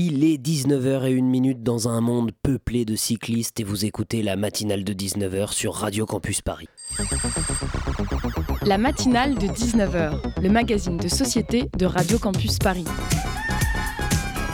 Il est 19h01 dans un monde peuplé de cyclistes et vous écoutez la matinale de 19h sur Radio Campus Paris. La matinale de 19h, le magazine de société de Radio Campus Paris.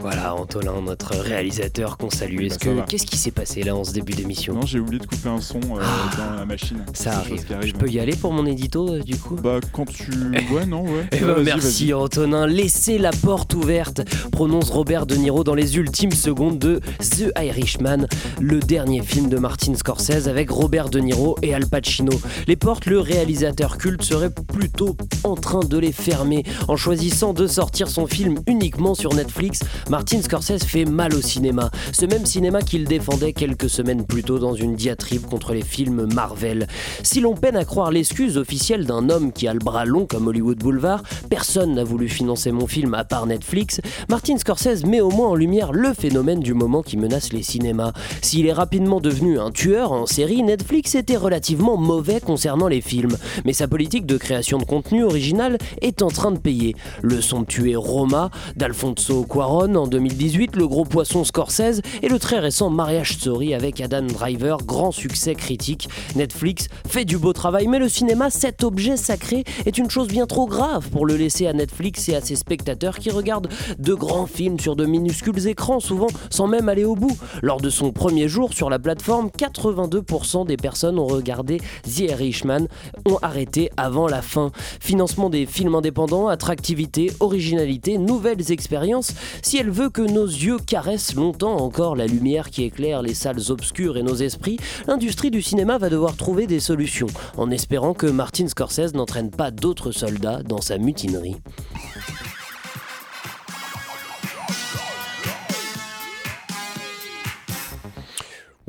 Voilà, Antolin, notre réalisateur qu'on salue. Est-ce Bah, que qu'est-ce qui s'est passé là en ce début d'émission Non, j'ai oublié de couper un son euh, Ah, dans la machine. Ça arrive. Je peux y aller pour mon édito euh, du coup? Bah, quand tu. Ouais, non, ouais. Eh vas-y, merci Antonin, laissez la porte ouverte, prononce Robert De Niro dans les ultimes secondes de The Irishman, le dernier film de Martin Scorsese avec Robert De Niro et Al Pacino. Les portes, le réalisateur culte serait plutôt en train de les fermer. En choisissant de sortir son film uniquement sur Netflix, Martin Scorsese fait mal au cinéma. Ce même cinéma qu'il défendait quelques semaines plus tôt dans une diatribe contre les films Marvel. Si l'on peine à croire l'excuse officielle d'un homme qui a le bras long comme Hollywood Boulevard, personne n'a voulu financer mon film à part Netflix, Martin Scorsese met au moins en lumière le phénomène du moment qui menace les cinémas. S'il est rapidement devenu un tueur en série, Netflix était relativement mauvais concernant les films. Mais sa politique de création de contenu original est en train de payer. Le somptueux Roma d'Alfonso Cuaron en 2018, le gros poisson Scorsese et le très récent Marriage Story avec Adam Driver, grand succès critique. Netflix fait du beau travail, mais le cinéma, cet objet sacré, est une chose bien trop grave pour le laisser à Netflix et à ses spectateurs qui regardent de grands films sur de minuscules écrans, souvent sans même aller au bout. Lors de son premier jour sur la plateforme, 82% des personnes ont regardé The Irishman, ont arrêté avant la fin. Financement des films indépendants, attractivité, originalité, nouvelles expériences. Si elle veut que nos yeux caressent longtemps encore la lumière qui éclaire les salles obscures et nos esprits, l'industrie du cinéma va devoir trouver des solutions, en espérant que Martin Scorsese n'entraîne pas d'autres soldats dans sa mutinerie.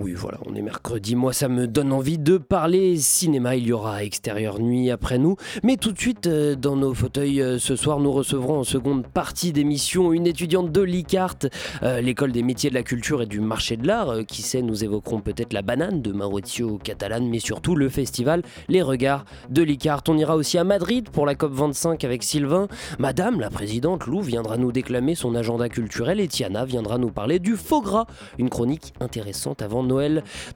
Oui, voilà, on est mercredi. Moi, ça me donne envie de parler cinéma. Il y aura extérieur nuit après nous. Mais tout de suite, euh, dans nos fauteuils, euh, ce soir, nous recevrons en seconde partie d'émission une étudiante de l'ICART, euh, l'école des métiers de la culture et du marché de l'art. Qui sait, nous évoquerons peut-être la banane de Maurizio Catalan, mais surtout le festival Les Regards de l'ICART. On ira aussi à Madrid pour la COP25 avec Sylvain. Madame, la présidente Lou, viendra nous déclamer son agenda culturel et Tiana viendra nous parler du faux gras. Une chronique intéressante avant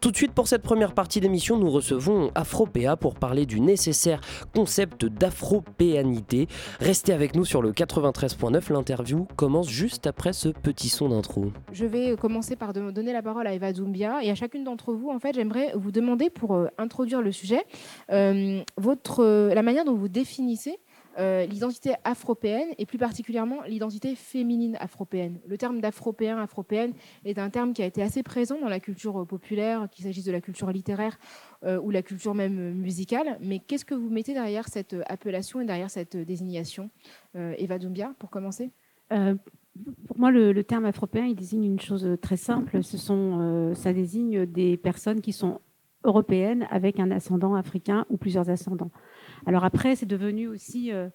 Tout de suite, pour cette première partie d'émission, nous recevons Afropéa pour parler du nécessaire concept d'afropéanité. Restez avec nous sur le 93.9. L'interview commence juste après ce petit son d'intro. Je vais commencer par donner la parole à Eva Doumbia et à chacune d'entre vous, en fait, j'aimerais vous demander pour euh, introduire le sujet, euh, euh, la manière dont vous définissez euh, l'identité afropéenne et plus particulièrement l'identité féminine afropéenne. Le terme d'afropéen, afropéenne est un terme qui a été assez présent dans la culture euh, populaire, qu'il s'agisse de la culture littéraire euh, ou la culture même musicale. Mais qu'est-ce que vous mettez derrière cette appellation et derrière cette désignation Eva Doumbia, pour commencer? Pour moi, le, terme afropéen, il désigne une chose très simple. Ça désigne des personnes qui sont européennes avec un ascendant africain ou plusieurs ascendants. Alors après, c'est devenu aussi, euh,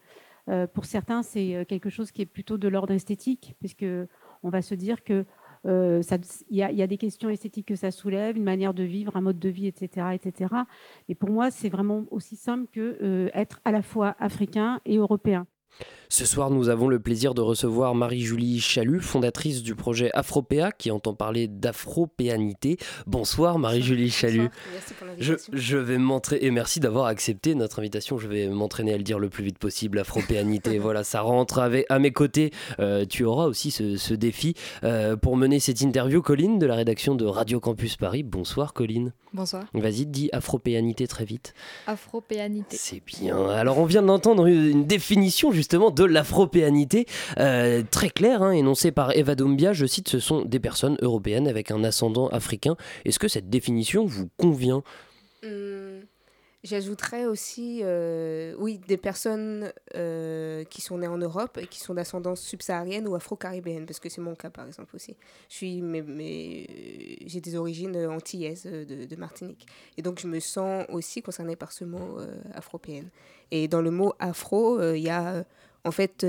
euh, pour certains, c'est euh, quelque chose qui est plutôt de l'ordre esthétique, puisque on va se dire que il y, a, des questions esthétiques que ça soulève, une manière de vivre, un mode de vie, etc., etc. Et pour moi, c'est vraiment aussi simple que être à la fois africain et européen. Ce soir, nous avons le plaisir de recevoir Marie-Julie Chalut, fondatrice du projet Afropéa, qui entend parler d'afropéanité. Bonsoir Marie-Julie Chalut. Merci pour Je, vais m'entraîner, et merci d'avoir accepté notre invitation, je vais m'entraîner à le dire le plus vite possible, afropéanité, voilà, ça rentre avec, à mes côtés. Euh, tu auras aussi ce, ce défi euh, pour mener cette interview, Colline, de la rédaction de Radio Campus Paris. Bonsoir Colline. Bonsoir. Vas-y, dis afropéanité très vite. Afropéanité. C'est bien. Alors on vient d'entendre une définition justement de l'afropéanité euh, très claire, hein, énoncée par Eva Doumbia. Je cite, ce sont des personnes européennes avec un ascendant africain. Est-ce que cette définition vous convient? Hum, J'ajouterais aussi, euh, oui, des personnes euh, qui sont nées en Europe et qui sont d'ascendance subsaharienne ou afro-caribéenne, parce que c'est mon cas par exemple aussi. Je mais, mais j'ai des origines antillaises de, Martinique, et donc je me sens aussi concernée par ce mot euh, afropéenne. Et dans le mot afro, il y a en fait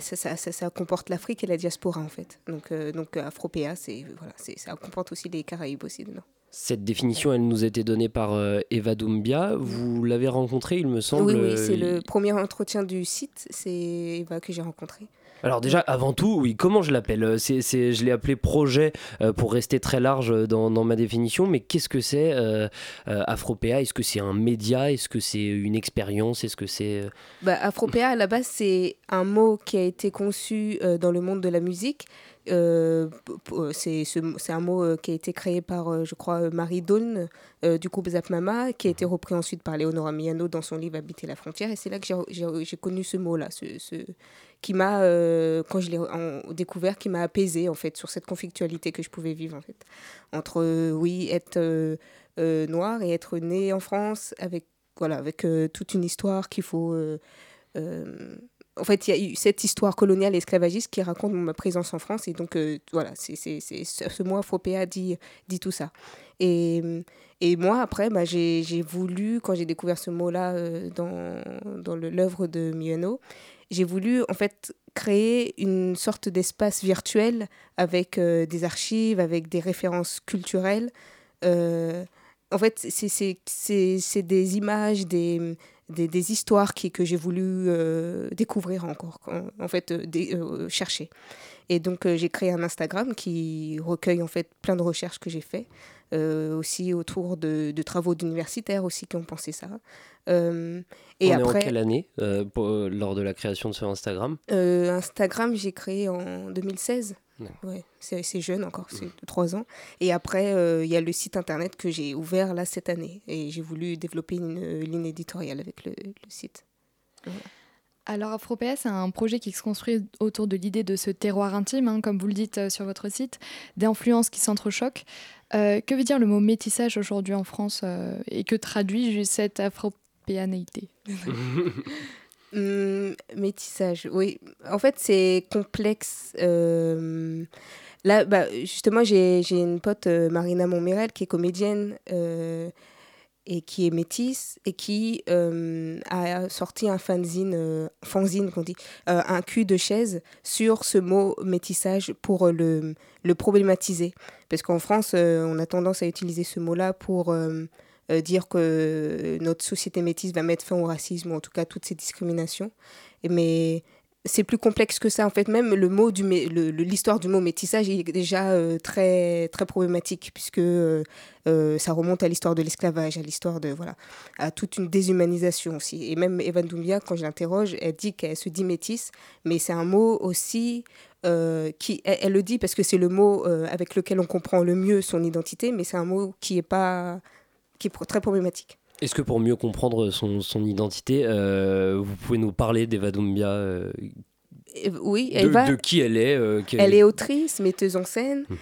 ça, ça, ça, comporte l'Afrique et la diaspora en fait. Donc, donc Afropéa, c'est voilà, ça comporte aussi les Caraïbes aussi dedans. Cette définition, elle nous a été donnée par euh, Eva Doumbia. Vous l'avez rencontrée, il me semble. Oui, oui c'est le premier entretien du site. C'est Eva que j'ai rencontré. Alors déjà, avant tout, oui, comment je l'appelle? Euh, c'est, Je l'ai appelé projet euh, pour rester très large dans, dans ma définition, mais qu'est-ce que c'est euh, Afropéa? Est-ce que c'est un média? Est-ce que c'est une expérience? Est-ce que c'est... Bah, Afropéa, à la base, c'est un mot qui a été conçu dans le monde de la musique euh, c'est un mot euh, qui a été créé par, euh, je crois, Marie Dawn du groupe Zap Mama, qui a été repris ensuite par Léonora Miano dans son livre Habiter la frontière. Et c'est là que j'ai connu ce mot-là, ce, ce, qui m'a, quand je l'ai découvert, qui m'a apaisé en fait sur cette conflictualité que je pouvais vivre en fait entre oui être noir et être né en France avec voilà avec toute une histoire qu'il faut en fait, il y a eu cette histoire coloniale et esclavagiste qui raconte ma présence en France. Et donc, euh, voilà, c'est, ce mot Afropéa dit, tout ça. Et, moi, après, bah, j'ai, voulu, quand j'ai découvert ce mot-là euh, dans, dans l'œuvre de Miano, j'ai voulu, en fait, créer une sorte d'espace virtuel avec euh, des archives, avec des références culturelles. en fait, c'est des images, des, des, histoires qui, que j'ai voulu euh, découvrir encore, en, fait, euh, euh, chercher. Et donc, j'ai créé un Instagram qui recueille en fait plein de recherches que j'ai fait, aussi autour de, travaux d'universitaires aussi qui ont pensé ça. et après, en quelle année lors de la création de ce Instagram? Instagram, j'ai créé en 2016. Ouais, c'est jeune encore, c'est trois ans. Et après, euh, il y a le site internet que j'ai ouvert là cette année. Et j'ai voulu développer une ligne éditoriale avec le, site. Alors Afropéa, c'est un projet qui se construit autour de l'idée de ce terroir intime, hein, comme vous le dites euh, sur votre site, d'influences qui s'entrechoquent. Euh, que veut dire le mot métissage aujourd'hui en France et que traduit cette afropéanéité Hum, métissage, oui. En fait, c'est complexe. Euh, là, bah, justement, j'ai une pote, euh, Marina Montmirel, qui est comédienne euh, et qui est métisse et qui a sorti un fanzine, fanzine qu'on dit, un cul de chaise sur ce mot métissage pour le, le problématiser. Parce qu'en France, on a tendance à utiliser ce mot-là pour euh, dire que notre société métisse va mettre fin au racisme ou en tout cas toutes ces discriminations. mais c'est plus complexe que ça. En fait, même le mot du l'histoire du mot métissage est déjà euh, très très problématique puisque euh, ça remonte à l'histoire de l'esclavage, à l'histoire de voilà, à toute une déshumanisation aussi. Et même Evan Doumbia, quand je l'interroge, elle dit qu'elle se dit métisse, mais c'est un mot aussi qui, elle, le dit parce que c'est le mot avec lequel on comprend le mieux son identité, mais c'est un mot qui est pas qui est très problématique. Est-ce que pour mieux comprendre son, son identité, euh, vous pouvez nous parler d'Eva Doumbia euh, Oui, Eva, de, qui elle est euh, Elle est autrice, metteuse en scène. Hum.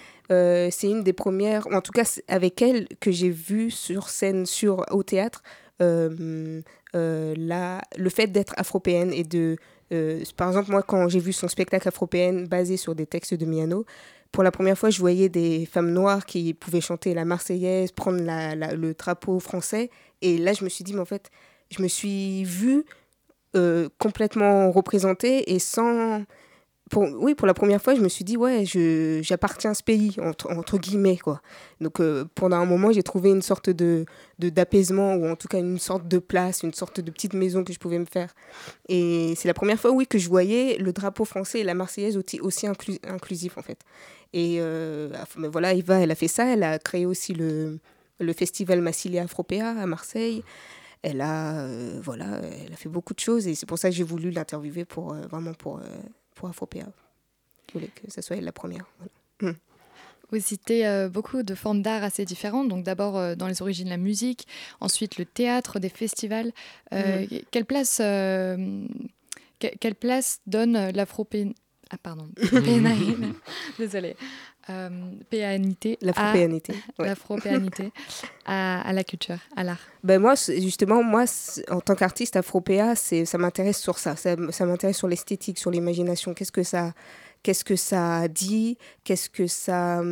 c'est une des premières, en tout cas avec elle, que j'ai vu sur scène, sur, au théâtre, la, le fait d'être afropéenne et de... par exemple, moi, quand j'ai vu son spectacle afropéenne basé sur des textes de Miano, pour la première fois, je voyais des femmes noires qui pouvaient chanter la Marseillaise, prendre le drapeau français. Et là, je me suis dit, mais en fait, je me suis vue euh, complètement représentée et sans, oui, pour la première fois, je me suis dit, ouais, j'appartiens à ce pays, entre, guillemets, quoi. Donc, euh, pendant un moment, j'ai trouvé une sorte de d'apaisement, ou en tout cas une sorte de place, une sorte de petite maison que je pouvais me faire. Et c'est la première fois, oui, que je voyais le drapeau français et la Marseillaise aussi, aussi inclusif, en fait. Et euh, mais voilà, Eva, elle a fait ça, elle a créé aussi le, le festival Massilia Afropéa à Marseille. Elle a, euh, voilà, elle a fait beaucoup de choses et c'est pour ça que j'ai voulu l'interviewer pour, vraiment pour pour Afropéa. Je voulais que ce soit la première. Hum. Vous citez euh, beaucoup de formes d'art assez différentes. Donc d'abord euh, dans les origines la musique, ensuite le théâtre, des festivals. Euh, hum. Quelle place quelle place donne l'afropé... Ah pardon, Désolée. Euh, péanité, l'afropéanité, à, l'afropéanité à, à, la culture, à l'art ben moi, justement, moi, en tant qu'artiste afropéa, ça m'intéresse sur ça. Ça, ça m'intéresse sur l'esthétique, sur l'imagination. Qu'est-ce que ça, qu'est-ce que ça dit? Qu'est-ce que ça,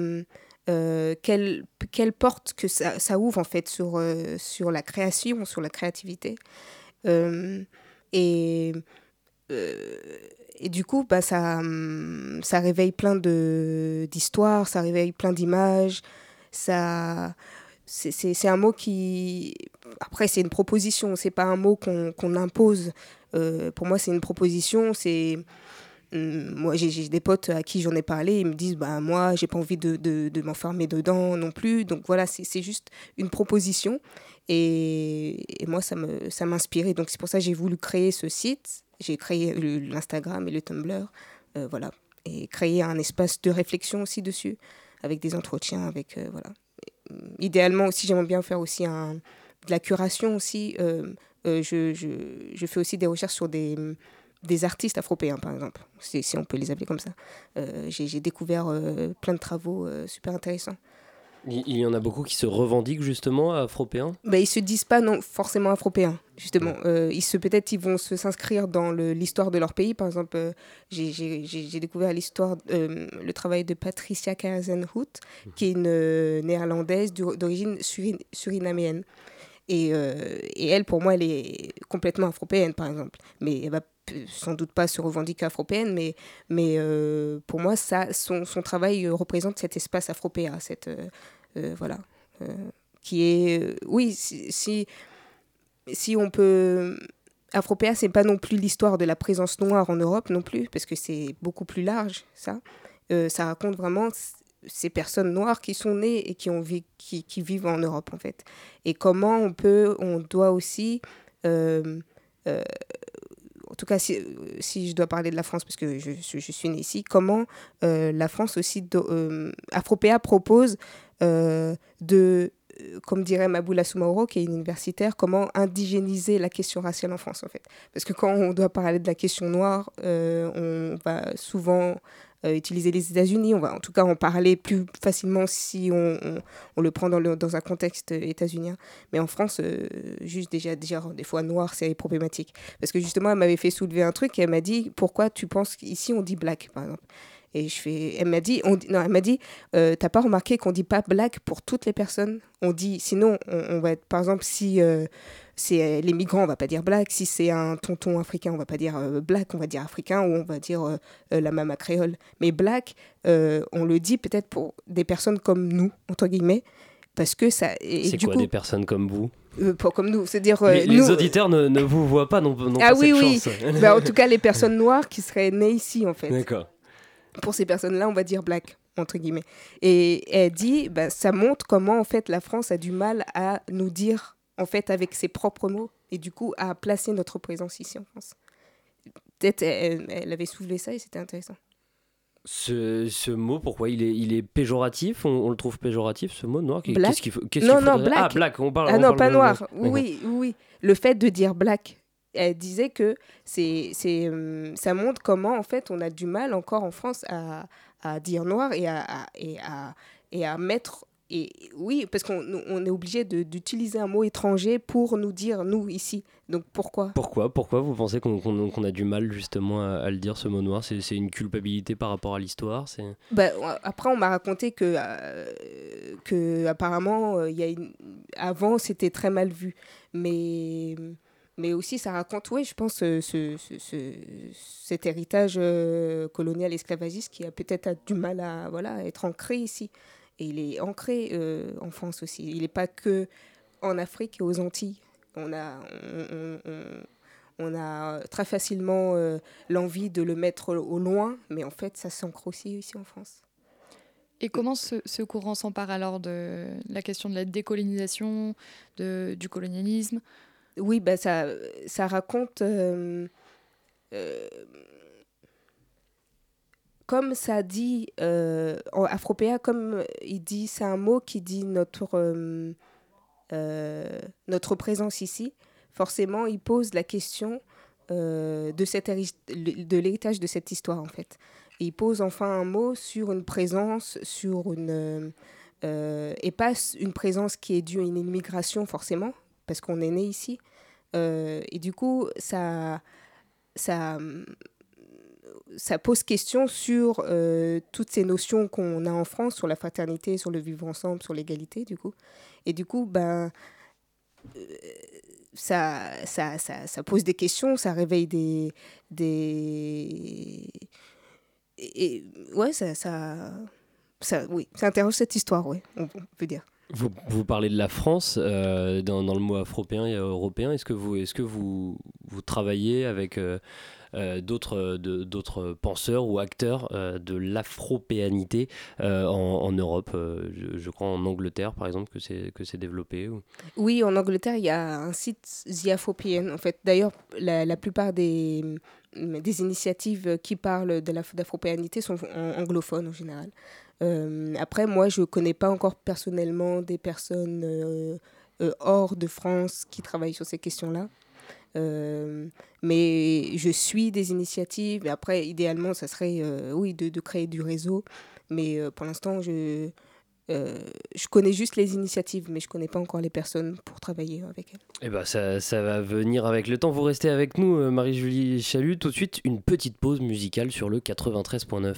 euh, quelle, quelle porte que ça, ça, ouvre en fait sur euh, sur la création, sur la créativité. Euh, et et du coup, bah, ça, hum, ça réveille plein d'histoires, ça réveille plein d'images. Ça, c'est un mot qui. Après, c'est une proposition, c'est pas un mot qu'on impose. Euh, pour moi, c'est une proposition. C'est. Hum, moi, j'ai des potes à qui j'en ai parlé, ils me disent bah, Moi, j'ai pas envie de, de, de m'enfermer dedans non plus. Donc voilà, c'est juste une proposition. Et, moi, ça m'inspirait. Ça Donc c'est pour ça que j'ai voulu créer ce site j'ai créé l'Instagram et le Tumblr, euh, voilà, et créé un espace de réflexion aussi dessus, avec des entretiens, avec euh, voilà. Idéalement aussi, j'aimerais bien faire aussi de la curation aussi. Euh, je, je, je, fais aussi des recherches sur des, des artistes afropéens, par exemple, si, si, on peut les appeler comme ça. J'ai découvert plein de travaux super intéressants. Il y en a beaucoup qui se revendiquent justement afropéens bah, Ils se disent pas non forcément afropéens, justement. Euh, ils se Peut-être ils vont s'inscrire dans l'histoire de leur pays. Par exemple, euh, j'ai découvert l'histoire, euh, le travail de Patricia Kazenhout, mhm. qui est une néerlandaise d'origine surinaméenne. Et, et, elle, pour moi, elle est complètement afropéenne, par exemple. Mais elle va sans doute pas se revendiquer afropéenne, mais, mais pour moi, ça, son, son, travail représente cet espace afropéen, cette, euh, voilà. Euh, qui est. Euh, oui, si, si, on peut. Afropéa, c'est pas non plus l'histoire de la présence noire en Europe non plus, parce que c'est beaucoup plus large, ça. ça raconte vraiment ces personnes noires qui sont nées et qui, ont qui, vivent en Europe, en fait. Et comment on peut, on doit aussi, en tout cas, si, si, je dois parler de la France, parce que je, je suis née ici, comment la France aussi, Afropéa propose euh, de, euh, comme dirait Maboula Soumaoro, qui est universitaire, comment indigéniser la question raciale en France, en fait. Parce que quand on doit parler de la question noire, euh, on va souvent utiliser les États-Unis, on va en tout cas en parler plus facilement si on, le prend dans, un contexte états-unien. Mais en France, juste déjà dire des fois noir, c'est problématique. Parce que justement, elle m'avait fait soulever un truc et elle m'a dit pourquoi tu penses qu'ici on dit black, par exemple? Et je fais, elle m'a dit, on, non, elle m'a dit, euh, t'as pas remarqué qu'on dit pas black pour toutes les personnes? On dit, sinon, on, va être, par exemple, si euh, c'est les migrants, on va pas dire black. Si c'est un tonton africain, on va pas dire euh, black, on va dire africain ou on va dire la mama créole. Mais black, on le dit peut-être pour des personnes comme nous, entre guillemets, parce que ça. C'est quoi des personnes comme vous? Pour comme nous, c'est dire les auditeurs ne, ne, vous voient pas non, non ah pas oui cette oui. chance. bah, en tout cas les personnes noires qui seraient nées ici en fait. D'accord pour ces personnes-là, on va dire black entre guillemets. Et elle dit, bah, ça montre comment en fait la France a du mal à nous dire en fait avec ses propres mots et du coup à placer notre présence ici en France. Peut-être elle, avait soulevé ça et c'était intéressant. Ce, ce, mot, pourquoi il est, il est péjoratif? On, le trouve péjoratif, ce mot noir? Black? qu'il faut, Non, non, black. Ah, black, on parle. Ah on non, parle pas noir. Oui, oui. Le fait de dire black, elle disait que c'est, c'est, hum, ça montre comment en fait on a du mal encore en France à, à dire noir et à, et à, et à mettre et oui, parce qu'on on est obligé d'utiliser un mot étranger pour nous dire nous ici. Donc pourquoi? Pourquoi? Pourquoi vous pensez qu'on a du mal justement à, le dire ce mot noir? C'est une culpabilité par rapport à l'histoire bah, Après, on m'a raconté que, euh, que apparemment, euh, y a une... avant c'était très mal vu. Mais mais aussi ça raconte, oui, je pense, ce, ce, cet héritage euh, colonial esclavagiste qui a peut-être du mal à voilà, être ancré ici. Et il est ancré euh, en France aussi. Il n'est pas que en Afrique et aux Antilles. On a, on, a très facilement euh, l'envie de le mettre au loin, mais en fait, ça s'ancre aussi ici en France. Et comment ce, ce courant s'empare alors de la question de la décolonisation, de, du colonialisme? Oui, bah, ça, raconte. Euh, euh, comme ça dit, euh, en comme il dit, c'est un mot qui dit notre, notre présence ici. Forcément, il pose la question de, de l'héritage de cette histoire, en fait. Il pose enfin un mot sur une présence, sur une... et pas une présence qui est due à une immigration forcément, parce qu'on est né ici. et du coup, ça, ça, ça pose question sur euh, toutes ces notions qu'on a en France, sur la fraternité, sur le vivre ensemble, sur l'égalité, du coup. Et du coup, ben, euh, ça, ça, ça, ça, pose des questions, ça réveille des... des... Et, ouais, ça, ça, ça, oui, ça interroge cette histoire, oui, on, peut dire. Vous, parlez de la France euh, dans, le mot afropéen et européen. Est-ce que vous, est-ce que vous, vous travaillez avec euh, d'autres, d'autres penseurs ou acteurs euh, de l'afropéanité euh, en, Europe. Je, crois en Angleterre, par exemple, que c'est, que c'est développé. Oui, en Angleterre, il y a un site The Afropean. En fait, d'ailleurs, la, la plupart des, des initiatives qui parlent de l'afropéanité sont anglophones en général. après, moi, je ne connais pas encore personnellement des personnes hors de France qui travaillent sur ces questions-là. Euh, mais je suis des initiatives. Après, idéalement, ça serait, euh, oui, de, de, créer du réseau. Mais euh, pour l'instant, je, je connais juste les initiatives, mais je connais pas encore les personnes pour travailler avec elles. Eh ben, ça, ça va venir avec le temps. Vous restez avec nous, Marie-Julie Chalut. Tout de suite, une petite pause musicale sur le 93.9.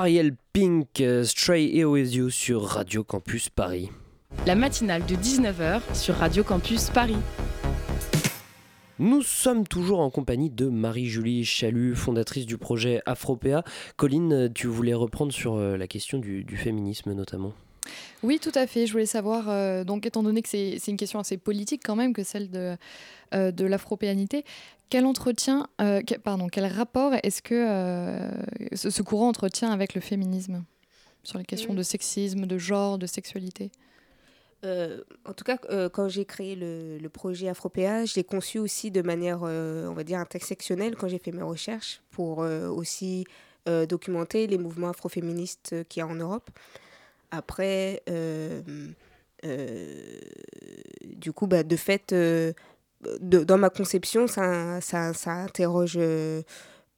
Ariel Pink, euh, Stray With You sur Radio Campus Paris. La matinale de 19h sur Radio Campus Paris. Nous sommes toujours en compagnie de Marie-Julie Chalut, fondatrice du projet Afropéa. Colline, tu voulais reprendre sur euh, la question du, féminisme notamment oui, tout à fait. Je voulais savoir, euh, donc étant donné que c'est une question assez politique quand même que celle de, euh, de l'afropéanité, quel entretien, pardon, quel rapport est-ce que ce, courant entretient avec le féminisme sur les questions de sexisme, de genre, de sexualité? Euh, en tout cas, euh, quand j'ai créé le, projet Afropéa, je l'ai conçu aussi de manière, euh, on va dire, intersectionnelle quand j'ai fait mes recherches pour aussi documenter les mouvements afroféministes qu'il y a en Europe. Après, du coup, bah, de fait, dans ma conception, ça, ça, interroge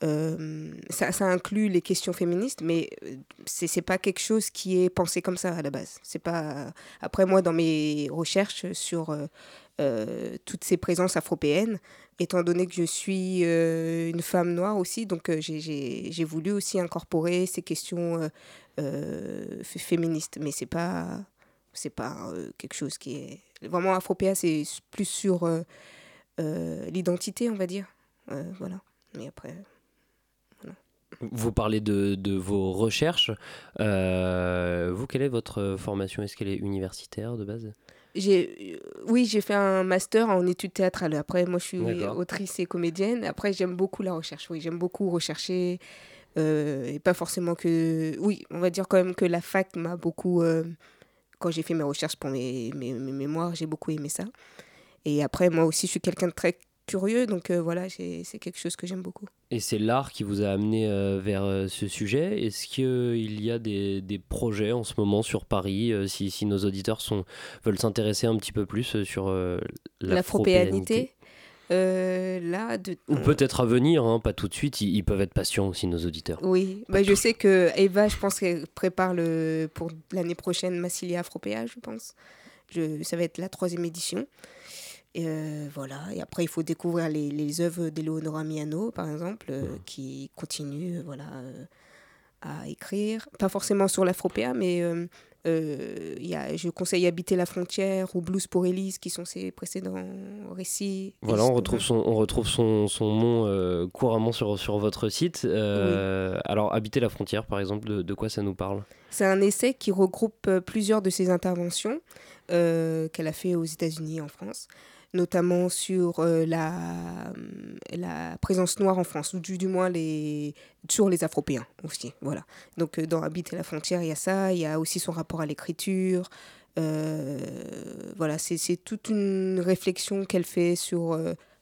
euh, ça, inclut les questions féministes, mais euh, c'est n'est pas quelque chose qui est pensé comme ça à la base. C'est pas après moi dans mes recherches sur euh, toutes ces présences afropéennes, étant donné que je suis une femme noire aussi, donc j'ai voulu aussi incorporer ces questions féministes, mais c'est pas c'est pas quelque chose qui est vraiment afropéa, c'est plus sur l'identité, on va dire, voilà. Mais après. Vous parlez de, de vos recherches. Euh, vous, quelle est votre formation? Est-ce qu'elle est universitaire de base? J'ai, oui, j'ai fait un master en études théâtrales. Après, moi, je suis autrice et comédienne. Après, j'aime beaucoup la recherche. Oui, j'aime beaucoup rechercher. Euh, et pas forcément que. Oui, on va dire quand même que la fac m'a beaucoup. Euh, quand j'ai fait mes recherches pour mes, mes, mes mémoires, j'ai beaucoup aimé ça. Et après, moi aussi, je suis quelqu'un de très curieux, donc euh, voilà, c'est quelque chose que j'aime beaucoup. Et c'est l'art qui vous a amené euh, vers euh, ce sujet. Est-ce qu'il y a des, des, projets en ce moment sur Paris, si, si, nos auditeurs sont, veulent s'intéresser un petit peu plus sur l'afropéanité? Là, de... Ou peut-être à venir, hein, pas tout de suite, ils, peuvent être patients aussi, nos auditeurs. Oui, bah, je sais que Eva, je pense qu'elle prépare le, pour l'année prochaine Massilia Afropéa, je pense. Je, ça va être la troisième édition. Et euh, voilà. Et après, il faut découvrir les, les œuvres d'Eleonora Miano, par exemple, euh, qui continue euh, voilà, à écrire. Pas forcément sur l'afropéa, mais y a, je conseille Habiter la frontière ou Blues pour Elise, qui sont ses précédents récits. Voilà, on retrouve son, on retrouve son, son nom couramment sur, sur votre site. Alors, Habiter la frontière, par exemple, de, de quoi ça nous parle? C'est un essai qui regroupe plusieurs de ses interventions qu'elle a fait aux États-Unis, en France notamment sur euh, la, la présence noire en France, ou du, du moins les, sur les Afropéens aussi. Voilà. Donc euh, dans Habiter la frontière, il y a ça, il y a aussi son rapport à l'écriture. Euh, voilà, c'est toute une réflexion qu'elle fait sur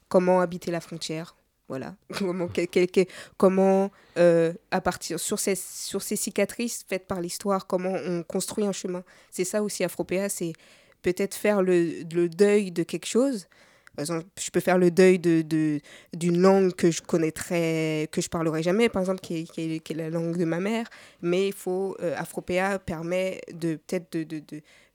comment habiter la frontière. Voilà, comment, comment à partir sur ces, sur ces cicatrices faites par l'histoire, comment on construit un chemin. C'est ça aussi Afropéa, c'est peut-être faire le, le, deuil de quelque chose. Par exemple, je peux faire le deuil d'une de, langue que je connaîtrais, que je parlerai jamais, par exemple, qui est, qui est, la langue de ma mère. Mais il faut, euh, permet peut-être de, de,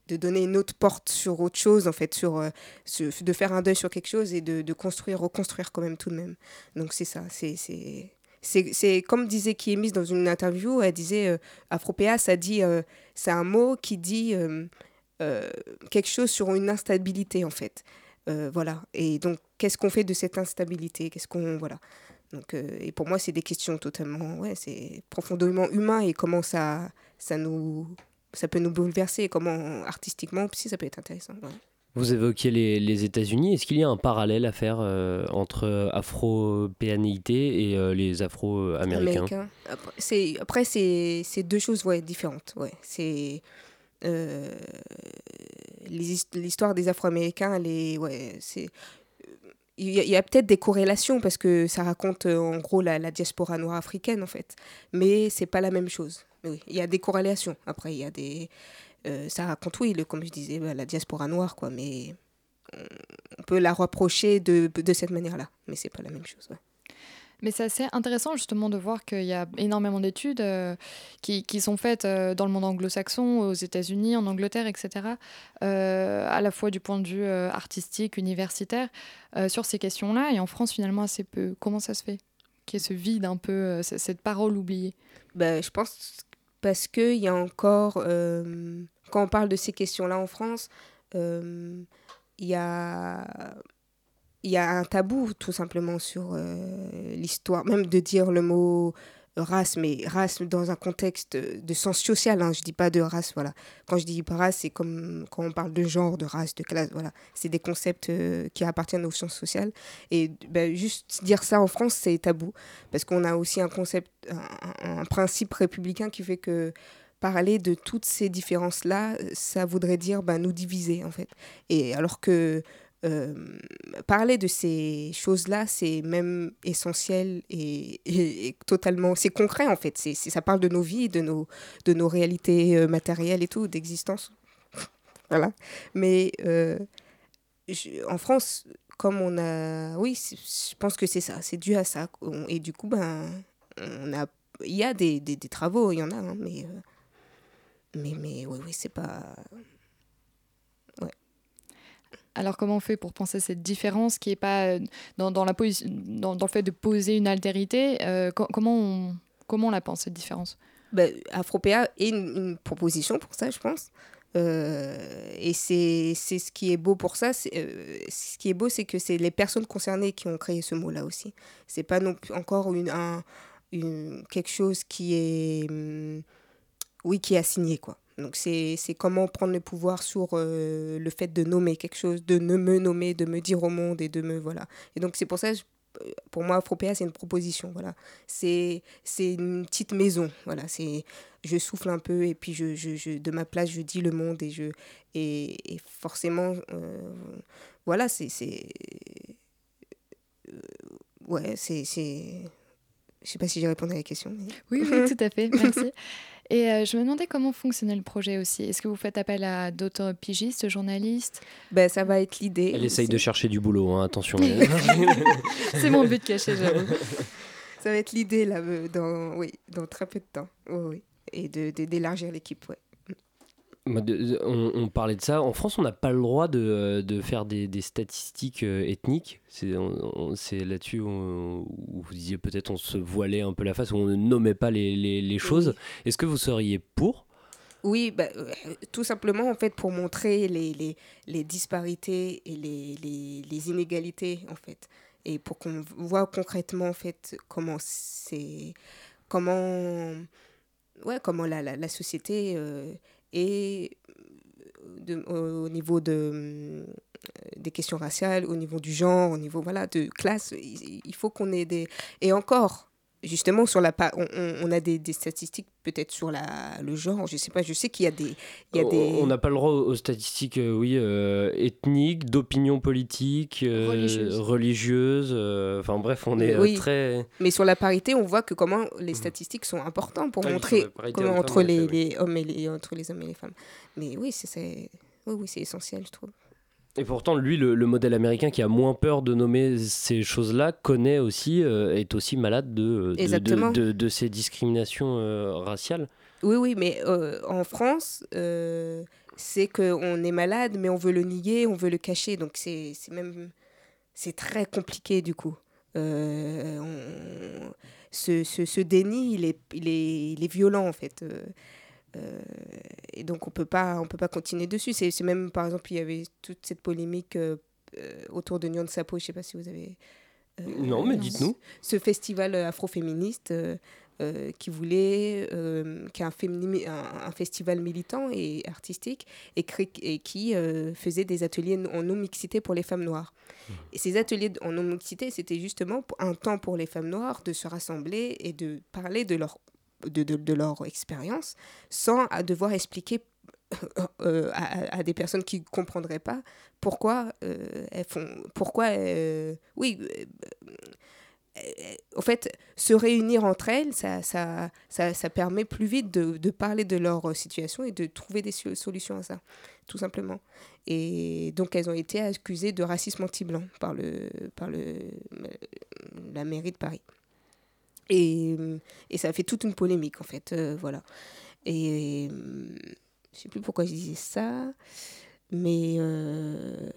de, donner une autre porte sur autre chose, en fait, sur, euh, de faire un deuil sur quelque chose et de, de construire, reconstruire quand même tout de même. Donc c'est ça, c'est comme disait Kiemis dans une interview, elle disait euh, Afropéa, ça dit, c'est un mot qui dit euh, quelque chose sur une instabilité en fait. Euh, voilà. Et donc, qu'est-ce qu'on fait de cette instabilité? Qu'est-ce qu'on voilà. Donc, euh, et pour moi, c'est des questions totalement, ouais, c'est profondément humain et comment ça, ça nous, ça peut nous bouleverser et comment artistiquement aussi ça peut être intéressant. Vous évoquiez les, les États-Unis. Est-ce qu'il y a un parallèle à faire entre afro-péanéité et les afro-américains? Après, c'est deux choses ouais, différentes. Ouais. C'est euh, l'histoire des Afro-Américains, ouais, c'est il y a, peut-être des corrélations parce que ça raconte euh, en gros la, diaspora noire africaine en fait, mais c'est pas la même chose. Oui, il y a des corrélations. Après, il y a des, euh, ça raconte oui, comme je disais, bah, la diaspora noire quoi, mais on peut la rapprocher de, de cette manière-là, mais c'est pas la même chose. Mais c'est assez intéressant justement de voir qu'il y a énormément d'études euh, qui, qui, sont faites euh, dans le monde anglo-saxon, aux États-Unis, en Angleterre, etc., euh, à la fois du point de vue artistique, universitaire, sur ces questions-là, et en France finalement assez peu. Comment ça se fait Qu'il y ait ce vide un peu, cette parole oubliée? Ben, Je pense parce qu'il y a encore, quand on parle de ces questions-là en France, il y a il y a un tabou tout simplement sur l'histoire, même de dire le mot race, mais race dans un contexte de sens social. Hein, je dis pas de race, voilà. Quand je dis race, c'est comme quand on parle de genre, de race, de classe, voilà. C'est des concepts euh, qui appartiennent aux sciences sociales. Et ben, juste dire ça en France, c'est tabou, parce qu'on a aussi un concept, un, un, principe républicain qui fait que parler de toutes ces différences-là, ça voudrait dire ben, nous diviser, en fait. Et alors que euh, parler de ces choses-là, c'est même essentiel et, totalement, c'est concret en fait. C'est, ça parle de nos vies, de nos, de nos réalités euh, matérielles et tout, d'existence. voilà. Mais euh, en France, comme on a, oui, je pense que c'est ça, c'est dû à ça. Et du coup, ben, on a, il y a des, des, travaux, il y en a, hein, mais, mais, mais oui, oui, c'est pas alors comment on fait pour penser cette différence qui est pas euh, dans, la dans, le fait de poser une altérité euh, Comment on comment on la pense cette différence? Ben, Afropéa est une, proposition pour ça, je pense. Euh, et c'est ce qui est beau pour ça. ce qui est beau, c'est que c'est les personnes concernées qui ont créé ce mot-là aussi. C'est pas encore une, un, une, quelque chose qui est, hum, oui, qui est assigné, quoi. Donc c'est comment prendre le pouvoir sur euh, le fait de nommer quelque chose, de ne me nommer, de me dire au monde et de me voilà. Et donc c'est pour ça pour moi Afropéa c'est une proposition voilà. C'est c'est une petite maison voilà, c'est je souffle un peu et puis je, je, je, de ma place je dis le monde et je et, et forcément euh, voilà, c'est c'est euh, ouais, c'est je sais pas si j'ai répondu à la question. Oui, oui, tout à fait. Merci. Et euh, je me demandais comment fonctionnait le projet aussi. Est-ce que vous faites appel à d'autres pigistes, journalistes? Ben, Ça va être l'idée. Elle essaye de chercher du boulot, hein, attention. C'est mon but caché, j'avoue. Ça va être l'idée là, euh, dans, oui, dans très peu de temps. oui. Et d'élargir de, l'équipe, ouais. On, parlait de ça. En France, on n'a pas le droit de, de faire des, des, statistiques euh, ethniques. C'est là-dessus où, vous disiez peut-être on se voilait un peu la face, où on ne nommait pas les, les, les choses. Est-ce que vous seriez pour? Oui, bah, euh, tout simplement en fait pour montrer les, les, les disparités et les, les, inégalités en fait et pour qu'on voit concrètement en fait comment c'est comment ouais comment la, la, la société euh, et de, au niveau de, euh, des questions raciales, au niveau du genre, au niveau voilà, de classe, il, faut qu'on ait des... Et encore, justement, sur la, on, on a des, des statistiques peut-être sur la, le genre, je sais pas, je sais qu'il y a des... Il y a des... On n'a pas le droit aux statistiques, euh, oui, euh, ethniques, d'opinion politique, euh, religieuse, enfin bref, on est très... Mais sur la parité, on voit que comment les mmh. statistiques sont importantes pour ah montrer comment entre les, les, hommes et les, entre les hommes et les femmes. Mais oui, c'est oui, oui, essentiel, je trouve. Et pourtant, lui, le, modèle américain qui a moins peur de nommer ces choses-là, connaît aussi, euh, est aussi malade de, de, de, ces discriminations euh, raciales. Oui, oui, mais euh, en France, c'est qu'on est malade, mais on veut le nier, on veut le cacher. Donc c'est même... C'est très compliqué du coup. ce, ce, ce, déni, il est, il, est, il est violent en fait. Euh, et donc on peut pas on peut pas continuer dessus. C'est même par exemple il y avait toute cette polémique euh, euh, autour de Nyon Sapo. Je sais pas si vous avez non, mais dites-nous. Ce festival afroféministe qui voulait, qui est un, un, festival militant et artistique, et, et qui faisait des ateliers en non-mixité pour les femmes noires. Mmh. Et ces ateliers en non-mixité, c'était justement un temps pour les femmes noires de se rassembler et de parler de leur de, de, leur expérience sans à devoir expliquer euh, à, des personnes qui ne comprendraient pas pourquoi euh, elles font pourquoi euh, oui en fait se réunir entre elles ça, ça, ça, ça permet plus vite de, de, parler de leur situation et de trouver des solutions à ça tout simplement. Et donc elles ont été accusées de racisme anti-blanc par le par le la mairie de Paris et, et, ça a fait toute une polémique, en fait. Euh, voilà. Et je sais plus pourquoi je disais ça, mais euh,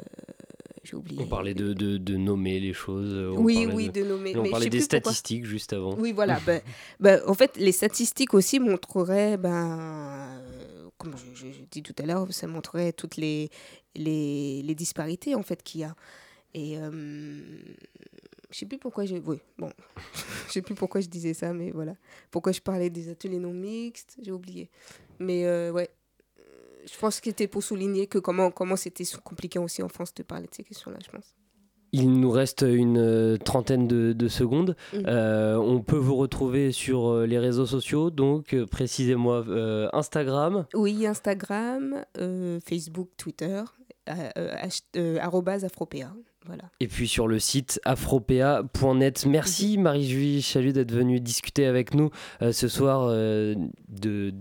j'ai oublié. On parlait de, de, de, nommer les choses. On oui, oui, de, nommer. on parlait des statistiques juste avant. Oui, voilà. bah, bah, en fait, les statistiques aussi montreraient, ben, comme je, je, dis tout à l'heure, ça montrerait toutes les, les, les disparités en fait qu'il y a. Et euh, je sais plus pourquoi je, oui, bon, je sais plus pourquoi je disais ça, mais voilà, pourquoi je parlais des ateliers non mixtes, j'ai oublié. Mais euh, ouais, je pense que c'était pour souligner que comment comment c'était compliqué aussi en France de parler de ces questions-là, je pense. Il nous reste une euh, trentaine de, de secondes. Mmh. Euh, on peut vous retrouver sur euh, les réseaux sociaux, donc précisez-moi euh, Instagram. Oui, Instagram, Facebook, Twitter, afropéa. Voilà. Et puis sur le site afropéa.net. Merci mmh. Marie-Julie Chalut d'être venue discuter avec nous euh, ce soir euh, de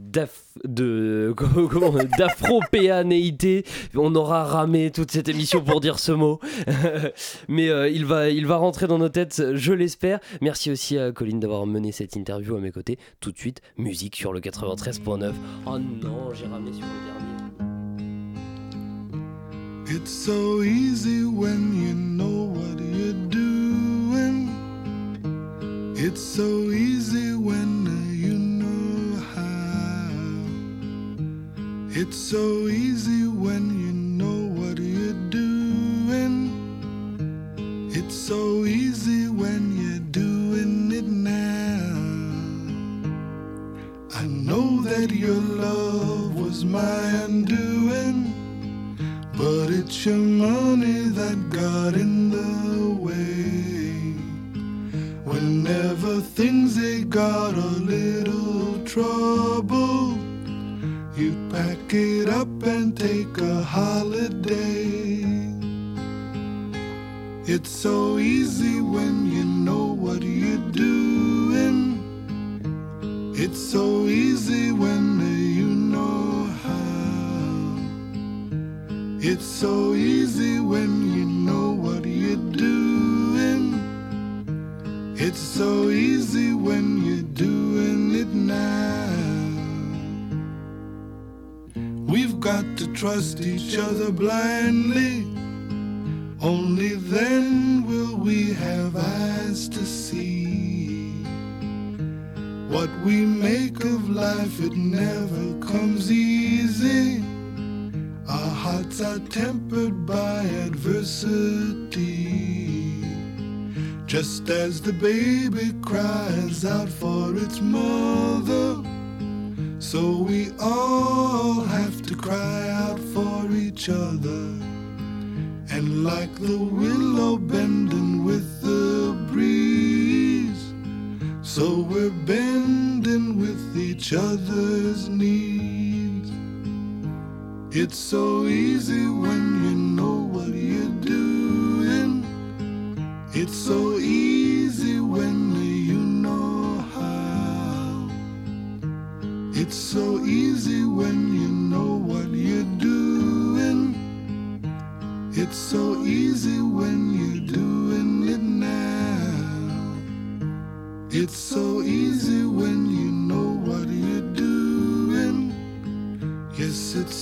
d'afropéanéité. On aura ramé toute cette émission pour dire ce mot, mais euh, il va il va rentrer dans nos têtes, je l'espère. Merci aussi à Colline d'avoir mené cette interview à mes côtés. Tout de suite, musique sur le 93.9. Oh non, j'ai ramé sur le dernier. It's so easy when you know what you're doing. It's so easy when you know how. It's so easy when you know what you're doing. It's so easy when you're doing it now. I know that your love was my undoing. But it's your money that got in the way. Whenever things they got a little trouble, you pack it up and take a holiday. It's so easy when you know what you're doing. It's so easy when you it's so easy when you know what you're doing. It's so easy when you're doing it now. We've got to trust each other blindly. Only then will we have eyes to see. What we make of life, it never comes easy. Are tempered by adversity. Just as the baby cries out for its mother, so we all have to cry out for each other. And like the willow bending with the breeze, so we're bending with each other's knees. It's so easy when you know what you're doing. It's so easy when you know how. It's so easy when you know what you're doing. It's so easy when you're doing it now. It's so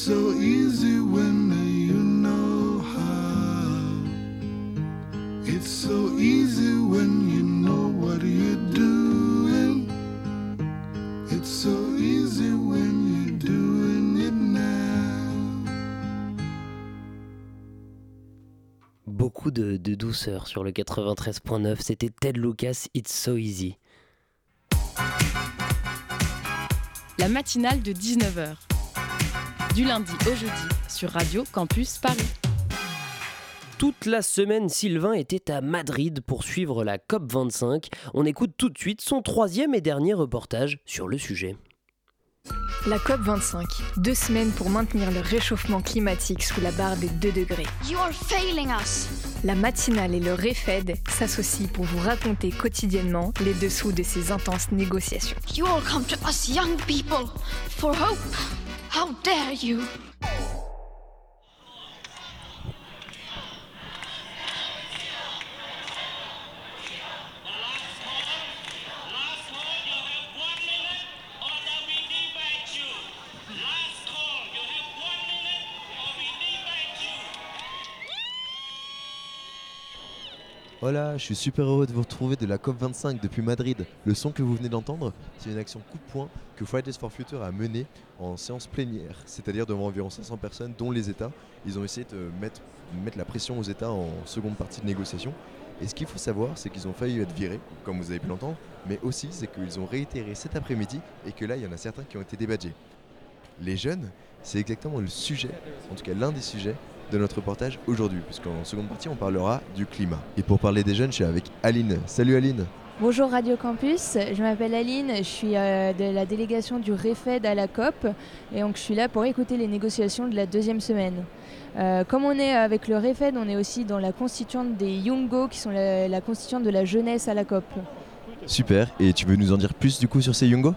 so easy when you know how. It's so easy when you know what you're doing. It's so easy when you're doing it now. Beaucoup de, de douceur sur le 93.9. C'était Ted Lucas, It's So Easy. La matinale de 19h du lundi au jeudi sur Radio Campus Paris. Toute la semaine, Sylvain était à Madrid pour suivre la COP25. On écoute tout de suite son troisième et dernier reportage sur le sujet. La COP25, deux semaines pour maintenir le réchauffement climatique sous la barre des 2 degrés. You are failing us. La matinale et le REFED s'associent pour vous raconter quotidiennement les dessous de ces intenses négociations. You all come to us young people for hope. How dare you? Hola, je suis super heureux de vous retrouver de la COP25 depuis Madrid. Le son que vous venez d'entendre, c'est une action coup de poing que Fridays for Future a menée en séance plénière, c'est-à-dire devant environ 500 personnes, dont les États. Ils ont essayé de mettre, mettre la pression aux États en seconde partie de négociation. Et ce qu'il faut savoir, c'est qu'ils ont failli être virés, comme vous avez pu l'entendre, mais aussi c'est qu'ils ont réitéré cet après-midi et que là, il y en a certains qui ont été débadgés. Les jeunes, c'est exactement le sujet, en tout cas l'un des sujets de notre reportage aujourd'hui, puisqu'en seconde partie, on parlera du climat. Et pour parler des jeunes, je suis avec Aline. Salut Aline Bonjour Radio Campus, je m'appelle Aline, je suis euh, de la délégation du REFED à la COP et donc je suis là pour écouter les négociations de la deuxième semaine. Euh, comme on est avec le REFED, on est aussi dans la constituante des Youngo qui sont la, la constituante de la jeunesse à la COP. Super, et tu veux nous en dire plus du coup sur ces Youngo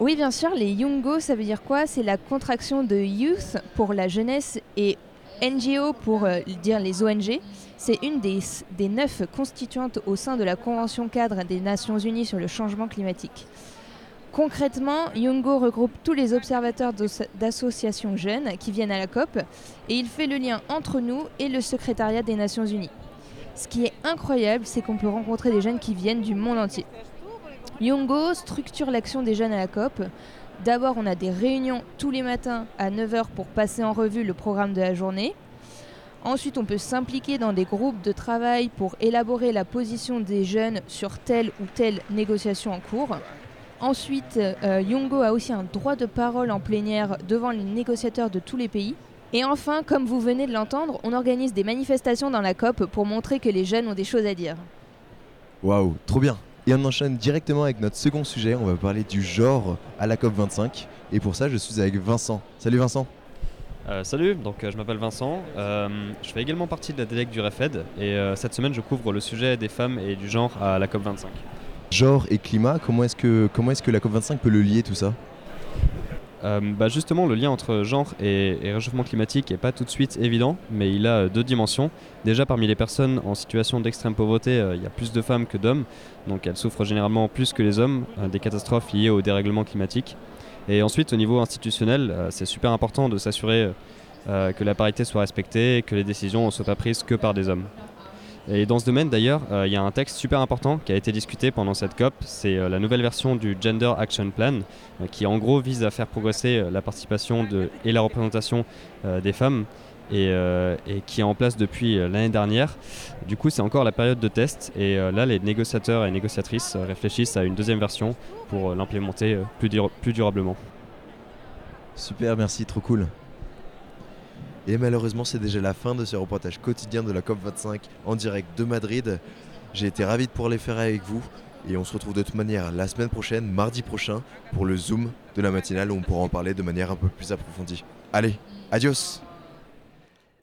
Oui, bien sûr, les Youngo, ça veut dire quoi? C'est la contraction de Youth pour la jeunesse et NGO pour euh, dire les ONG. C'est une des, des neuf constituantes au sein de la Convention cadre des Nations Unies sur le changement climatique. Concrètement, Youngo regroupe tous les observateurs d'associations jeunes qui viennent à la COP et il fait le lien entre nous et le secrétariat des Nations Unies. Ce qui est incroyable, c'est qu'on peut rencontrer des jeunes qui viennent du monde entier. Youngo structure l'action des jeunes à la COP. D'abord, on a des réunions tous les matins à 9h pour passer en revue le programme de la journée. Ensuite, on peut s'impliquer dans des groupes de travail pour élaborer la position des jeunes sur telle ou telle négociation en cours. Ensuite, euh, Youngo a aussi un droit de parole en plénière devant les négociateurs de tous les pays. Et enfin, comme vous venez de l'entendre, on organise des manifestations dans la COP pour montrer que les jeunes ont des choses à dire. Waouh, trop bien Et on enchaîne directement avec notre second sujet, on va parler du genre à la COP25. Et pour ça, je suis avec Vincent. Salut Vincent Euh, salut, donc euh, je m'appelle Vincent. Euh, je fais également partie de la délègue du REFED et cette semaine je couvre le sujet des femmes et du genre à la COP25. Genre et climat, comment est-ce que, comment est-ce que la COP25 peut le lier tout ça? Euh, bah justement, le lien entre genre et, réchauffement climatique n'est pas tout de suite évident, mais il a euh, deux dimensions. Déjà, parmi les personnes en situation d'extrême pauvreté, euh, il y a plus de femmes que d'hommes, donc elles souffrent généralement plus que les hommes des catastrophes liées au dérèglement climatique. Et ensuite, au niveau institutionnel, c'est super important de s'assurer que la parité soit respectée et que les décisions ne soient pas prises que par des hommes. Et dans ce domaine d'ailleurs, euh, il y a un texte super important qui a été discuté pendant cette COP, c'est euh, la nouvelle version du Gender Action Plan, euh, qui en gros vise à faire progresser la participation et la représentation des femmes, et, qui est en place depuis l'année dernière. Du coup, c'est encore la période de test, et là, les négociateurs et négociatrices réfléchissent à une deuxième version pour l'implémenter plus, plus durablement. Super, merci, trop cool. Et malheureusement, c'est déjà la fin de ce reportage quotidien de la COP25 en direct de Madrid. J'ai été ravi de pouvoir les faire avec vous. Et on se retrouve de toute manière la semaine prochaine, mardi prochain, pour le Zoom de la matinale où on pourra en parler de manière un peu plus approfondie. Allez, adios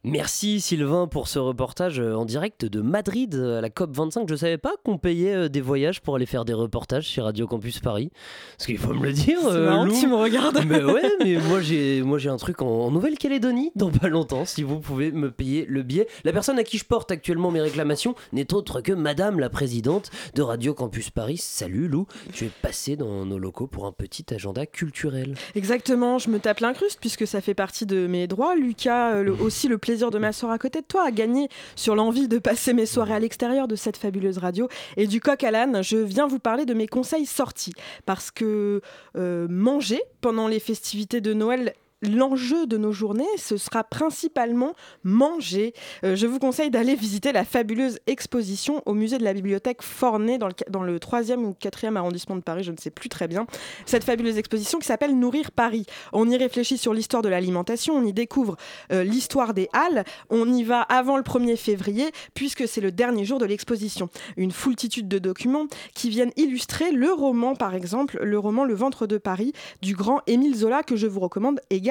Merci Sylvain pour ce reportage euh, en direct de Madrid euh, à la COP25. Je savais pas qu'on payait euh, des voyages pour aller faire des reportages chez Radio Campus Paris. Parce qu'il faut me le dire. C'est marrant tu me regardes. Mais ouais, mais moi j'ai moi j'ai un truc en, en Nouvelle-Calédonie dans pas longtemps. Si vous pouvez me payer le billet. La personne à qui je porte actuellement mes réclamations n'est autre que Madame la présidente de Radio Campus Paris. Salut Lou, tu es passé dans nos locaux pour un petit agenda culturel. Exactement, je me tape l'incruste puisque ça fait partie de mes droits. Lucas, le- aussi le plaisir de m'asseoir à côté de toi, a gagné sur l'envie de passer mes soirées à l'extérieur de cette fabuleuse radio. Et du coq à l'âne, je viens vous parler de mes conseils sortis. Parce que euh, manger pendant les festivités de Noël L'enjeu de nos journées, ce sera principalement manger. Euh, je vous conseille d'aller visiter la fabuleuse exposition au musée de la bibliothèque Forney dans le, dans le 3e ou 4e arrondissement de Paris, je ne sais plus très bien. Cette fabuleuse exposition qui s'appelle Nourrir Paris. On y réfléchit sur l'histoire de l'alimentation, on y découvre euh, l'histoire des halles, on y va avant le 1er février puisque c'est le dernier jour de l'exposition. Une foultitude de documents qui viennent illustrer le roman, par exemple, le roman Le ventre de Paris du grand Émile Zola que je vous recommande également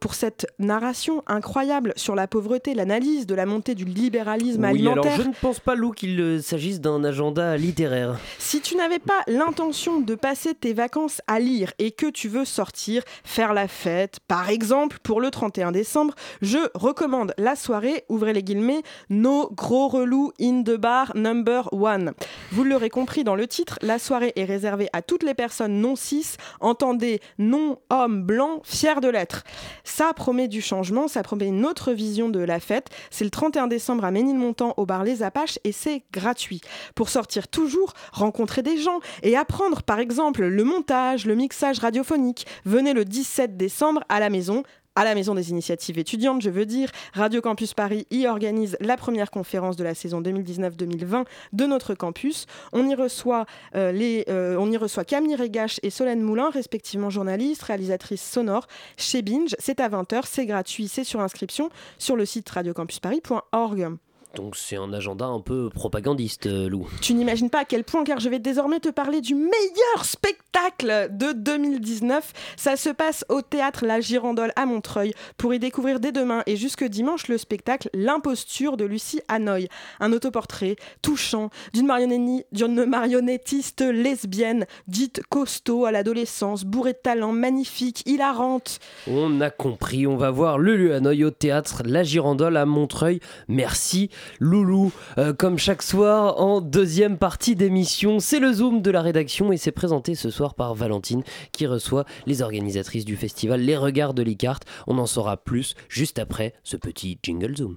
pour cette narration incroyable sur la pauvreté, l'analyse de la montée du libéralisme Oui, alimentaire. alors je ne pense pas Lou qu'il euh, s'agisse d'un agenda littéraire. Si tu n'avais pas l'intention de passer tes vacances à lire et que tu veux sortir, faire la fête, par exemple pour le 31 décembre, je recommande la soirée, ouvrez les guillemets, nos gros relous in the bar number one. Vous l'aurez compris dans le titre, la soirée est réservée à toutes les personnes non cis, entendez non hommes blancs, fiers de la Ça promet du changement, ça promet une autre vision de la fête. C'est le 31 décembre à Ménilmontant au bar Les Apaches et c'est gratuit. Pour sortir toujours, rencontrer des gens et apprendre par exemple le montage, le mixage radiophonique. Venez le 17 décembre à la maison à la Maison des Initiatives étudiantes, je veux dire. Radio Campus Paris y organise la première conférence de la saison 2019-2020 de notre campus. On y reçoit, euh, les, euh, on y reçoit Camille Régache et Solène Moulin, respectivement journalistes, réalisatrices sonores chez Binge. C'est à 20h, c'est gratuit, c'est sur inscription sur le site radiocampusparis.org. Donc c'est un agenda un peu propagandiste, euh, Lou. Tu n'imagines pas à quel point, car je vais désormais te parler du meilleur spectacle de 2019. Ça se passe au théâtre La Girandole à Montreuil pour y découvrir dès demain et jusque dimanche le spectacle L'imposture de Lucie Hanoï. Un autoportrait touchant d'une marionnettiste lesbienne dite costaud à l'adolescence, bourrée de talent, magnifique, hilarante. On a compris, on va voir Lulu Hanoï au théâtre La Girandole à Montreuil. Merci Loulou. Euh, comme chaque soir, en deuxième partie d'émission, c'est le Zoom de la rédaction et c'est présenté ce soir par Valentine qui reçoit les organisatrices du festival Les Regards de l'Icarte. On en saura plus juste après ce petit jingle Zoom.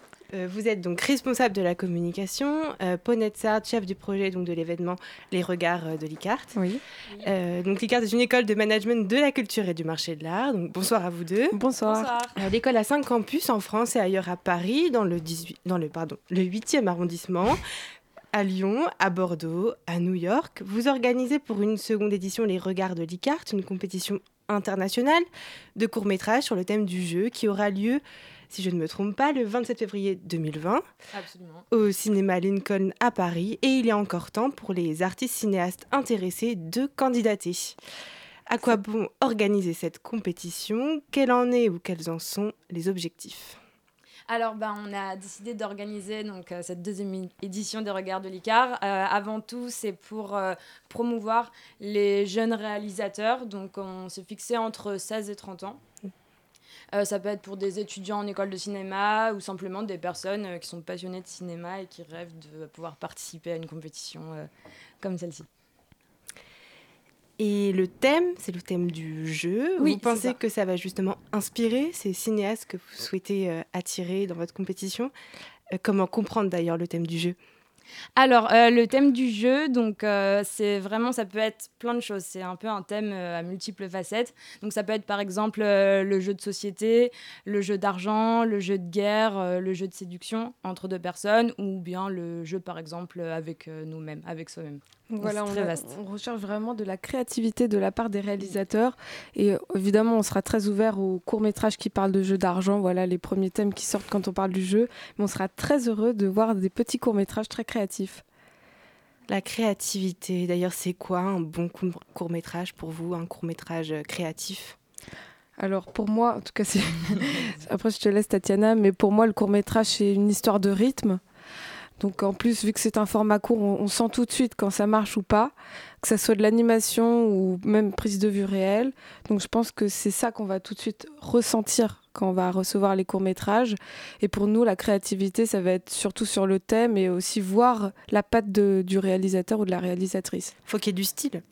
vous êtes donc responsable de la communication, euh, Ponette Sard, chef du projet donc de l'événement Les Regards euh, de l'ICART. Oui. Euh, donc l'ICART est une école de management de la culture et du marché de l'art. Donc bonsoir à vous deux. Bonsoir. Euh, L'école a cinq campus en France et ailleurs à Paris, dans le, 18, dans le, pardon, le 8e arrondissement. À Lyon, à Bordeaux, à New York. Vous organisez pour une seconde édition Les Regards de l'ICART, une compétition internationale de courts-métrages sur le thème du jeu qui aura lieu, si je ne me trompe pas, le 27 février 2020 Absolument. au cinéma Lincoln à Paris. Et il a encore temps pour les artistes cinéastes intéressés de candidater. À quoi bon organiser cette compétition? Quelle en est ou quels en sont les objectifs? Alors, ben, on a décidé d'organiser donc euh, cette deuxième édition des Regards de l'ICAR. Euh, avant tout, c'est pour euh, promouvoir les jeunes réalisateurs. Donc, on s'est fixé entre 16 et 30 ans. Euh, ça peut être pour des étudiants en école de cinéma ou simplement des personnes euh, qui sont passionnées de cinéma et qui rêvent de pouvoir participer à une compétition euh, comme celle-ci. Et le thème, c'est le thème du jeu. Oui, vous pensez ça. que ça va justement inspirer ces cinéastes que vous souhaitez attirer dans votre compétition? Comment comprendre d'ailleurs le thème du jeu? Alors, euh, le thème du jeu, donc euh, c'est vraiment, ça peut être plein de choses. C'est un peu un thème euh, à multiples facettes. Donc, ça peut être par exemple le jeu de société, le jeu d'argent, le jeu de guerre, le jeu de séduction entre deux personnes, ou bien le jeu par exemple avec nous-mêmes, avec soi-même. Donc, Voilà, c'est on, a- on recherche vraiment de la créativité de la part des réalisateurs. Et euh, évidemment, on sera très ouvert aux courts-métrages qui parlent de jeux d'argent. Voilà les premiers thèmes qui sortent quand on parle du jeu. Mais on sera très heureux de voir des petits courts-métrages très créatifs. La créativité, d'ailleurs, c'est quoi un bon court métrage pour vous, un court métrage créatif? Alors pour moi, en tout cas, après je te laisse Tatiana, mais pour moi le court métrage c'est une histoire de rythme. Donc en plus, vu que c'est un format court, on, sent tout de suite quand ça marche ou pas, que ça soit de l'animation ou même prise de vue réelle. Donc je pense que c'est ça qu'on va tout de suite ressentir quand on va recevoir les courts métrages. Et pour nous, la créativité, ça va être surtout sur le thème et aussi voir la patte du réalisateur ou de la réalisatrice. Faut qu'il y ait du style.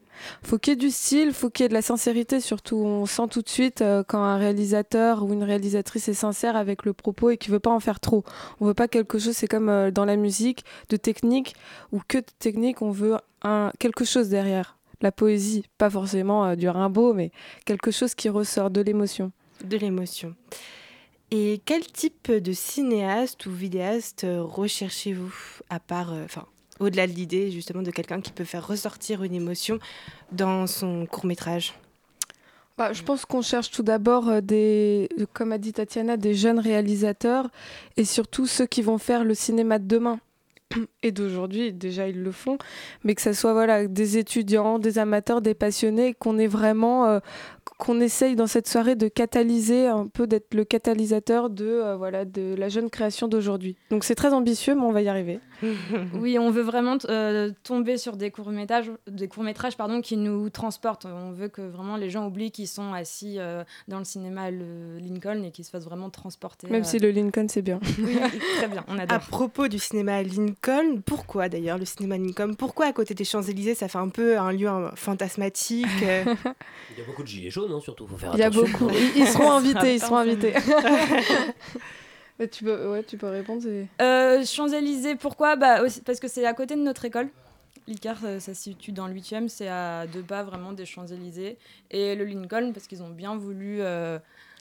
Faut qu'il y ait du style, faut qu'il y ait de la sincérité surtout. On sent tout de suite euh, quand un réalisateur ou une réalisatrice est sincère avec le propos et qu'il veut pas en faire trop. On veut pas quelque chose, c'est comme euh, dans la musique, de technique ou que de technique, on veut un, quelque chose derrière. La poésie, pas forcément euh, du Rimbaud, mais quelque chose qui ressort de l'émotion. De l'émotion. Et quel type de cinéaste ou vidéaste recherchez-vous à part, enfin, au-delà de l'idée justement de quelqu'un qui peut faire ressortir une émotion dans son court métrage Bah, je pense qu'on cherche tout d'abord euh, des, comme a dit Tatiana, des jeunes réalisateurs et surtout ceux qui vont faire le cinéma de demain et d'aujourd'hui. Déjà, ils le font, mais que ce soit voilà des étudiants, des amateurs, des passionnés, qu'on ait vraiment, euh, qu'on essaye dans cette soirée de catalyser un peu, d'être le catalysateur de, euh, voilà, de la jeune création d'aujourd'hui. Donc c'est très ambitieux, mais on va y arriver. oui, on veut vraiment euh, tomber sur des courts-métrages des courts -métrages, pardon, qui nous transportent. On veut que vraiment les gens oublient qu'ils sont assis euh, dans le cinéma le Lincoln et qu'ils se fassent vraiment transporter. Même si le Lincoln, c'est bien. oui, très bien, on adore. À propos du cinéma Lincoln, pourquoi d'ailleurs le cinéma Lincoln? Pourquoi à côté des Champs-Élysées, ça fait un peu un lieu fantasmatique Il y a beaucoup de gilets jaunes, hein, surtout, faut faire Il y a attention. beaucoup. Ils, ils seront invités, ils seront invités. Mais tu peux, ouais, tu peux répondre. Euh, Champs-Élysées, pourquoi? Bah, aussi- Parce que c'est à côté de notre école. L'ICAR, ça, ça se situe dans le 8e, c'est à deux pas vraiment des Champs-Élysées. Et le Lincoln, parce qu'ils ont bien voulu. euh,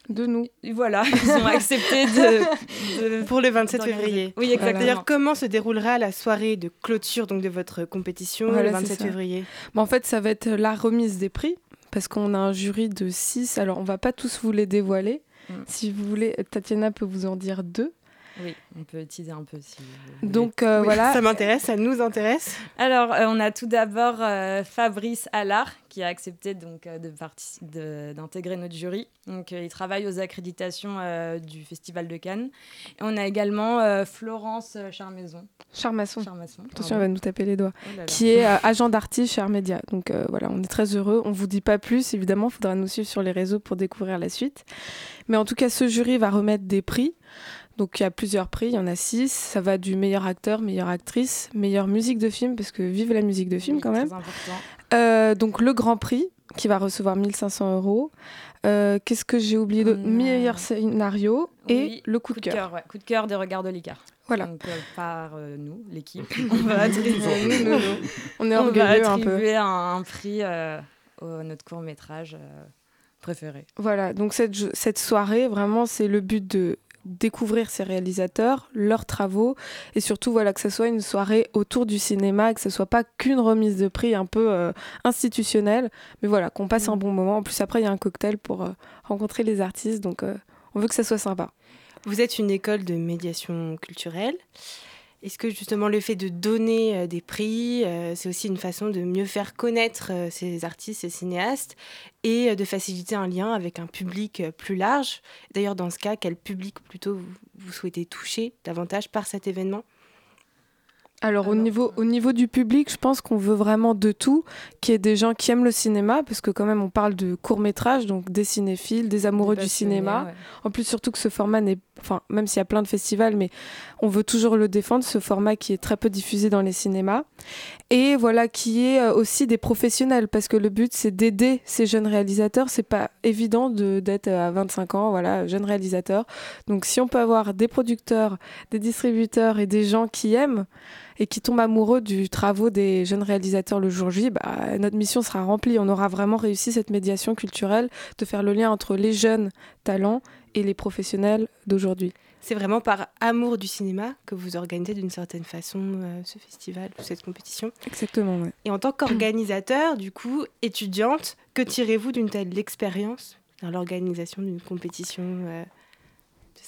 De nous. Voilà, ils ont accepté de. de- pour le 27 d'organiser. février. Oui, exactement. D'ailleurs, comment se déroulera la soirée de clôture donc de votre compétition Voilà, le c'est 27 ça. février? Mais en fait, ça va être la remise des prix parce qu'on a un jury de 6. Alors, on va pas tous vous les dévoiler. Si vous voulez, Tatiana peut vous en dire deux. Oui, on peut teaser un peu si. vous voulez. Donc euh, Oui, voilà. Ça m'intéresse, ça nous intéresse. Alors, euh, on a tout d'abord euh, Fabrice Allard qui a accepté donc euh, d'intégrer notre jury. Donc, euh, il travaille aux accréditations euh, du Festival de Cannes. Et on a également euh, Florence Charmaison. Charmasson. Charmasson, Attention, pardon. elle va nous taper les doigts. Oh là là. Qui est euh, agent d'artiste chez Armédia. Donc euh, voilà, on est très heureux. On vous dit pas plus, évidemment. Il faudra nous suivre sur les réseaux pour découvrir la suite. Mais en tout cas, ce jury va remettre des prix. Donc il y a plusieurs prix, il y en a six. Ça va du meilleur acteur, meilleure actrice, meilleure musique de film, parce que vive la musique de film Oui, quand même. Euh, donc le Grand Prix qui va recevoir 1500 euros. Euh, Qu'est-ce que j'ai oublié de a- meilleur scénario et Oui, le coup de cœur. ouais. Coup de cœur des regards de l'ICAR. Voilà. Donc, euh, par euh, nous, l'équipe. on va attribuer, Nous, nous. On est on va un peu. un, un prix euh, au notre court métrage préféré. Voilà, donc cette, cette soirée, vraiment, c'est le but de découvrir ces réalisateurs, leurs travaux, et surtout voilà que ce soit une soirée autour du cinéma, que ce soit pas qu'une remise de prix un peu euh, institutionnelle, mais voilà, qu'on passe un bon moment. En plus, après, il y a un cocktail pour euh, rencontrer les artistes, donc euh, on veut que ça soit sympa. Vous êtes une école de médiation culturelle. Est-ce que justement le fait de donner euh, des prix, euh, c'est aussi une façon de mieux faire connaître euh, ces artistes, ces cinéastes, et de faciliter un lien avec un public plus large? D'ailleurs, dans ce cas, quel public plutôt vous souhaitez toucher davantage par cet événement? Alors, au, niveau, au niveau du public, je pense qu'on veut vraiment de tout, qu'il y ait des gens qui aiment le cinéma, parce que quand même on parle de court métrage, donc des cinéphiles, des amoureux du cinéma. ouais. En plus, surtout que ce format n'est, enfin, même s'il y a plein de festivals, mais on veut toujours le défendre, ce format qui est très peu diffusé dans les cinémas. Et voilà, qui est euh, aussi des professionnels, parce que le but c'est d'aider ces jeunes réalisateurs. C'est pas évident de, d'être à 25 ans, voilà, jeune réalisateur. Donc si on peut avoir des producteurs, des distributeurs et des gens qui aiment et qui tombent amoureux du travaux des jeunes réalisateurs le jour J, bah, notre mission sera remplie. On aura vraiment réussi cette médiation culturelle de faire le lien entre les jeunes talents et les professionnels d'aujourd'hui. C'est vraiment par amour du cinéma que vous organisez d'une certaine façon euh, ce festival ou cette compétition Exactement, ouais. Et en tant qu'organisateur, du coup, étudiante, que tirez-vous d'une telle expérience dans l'organisation d'une compétition euh,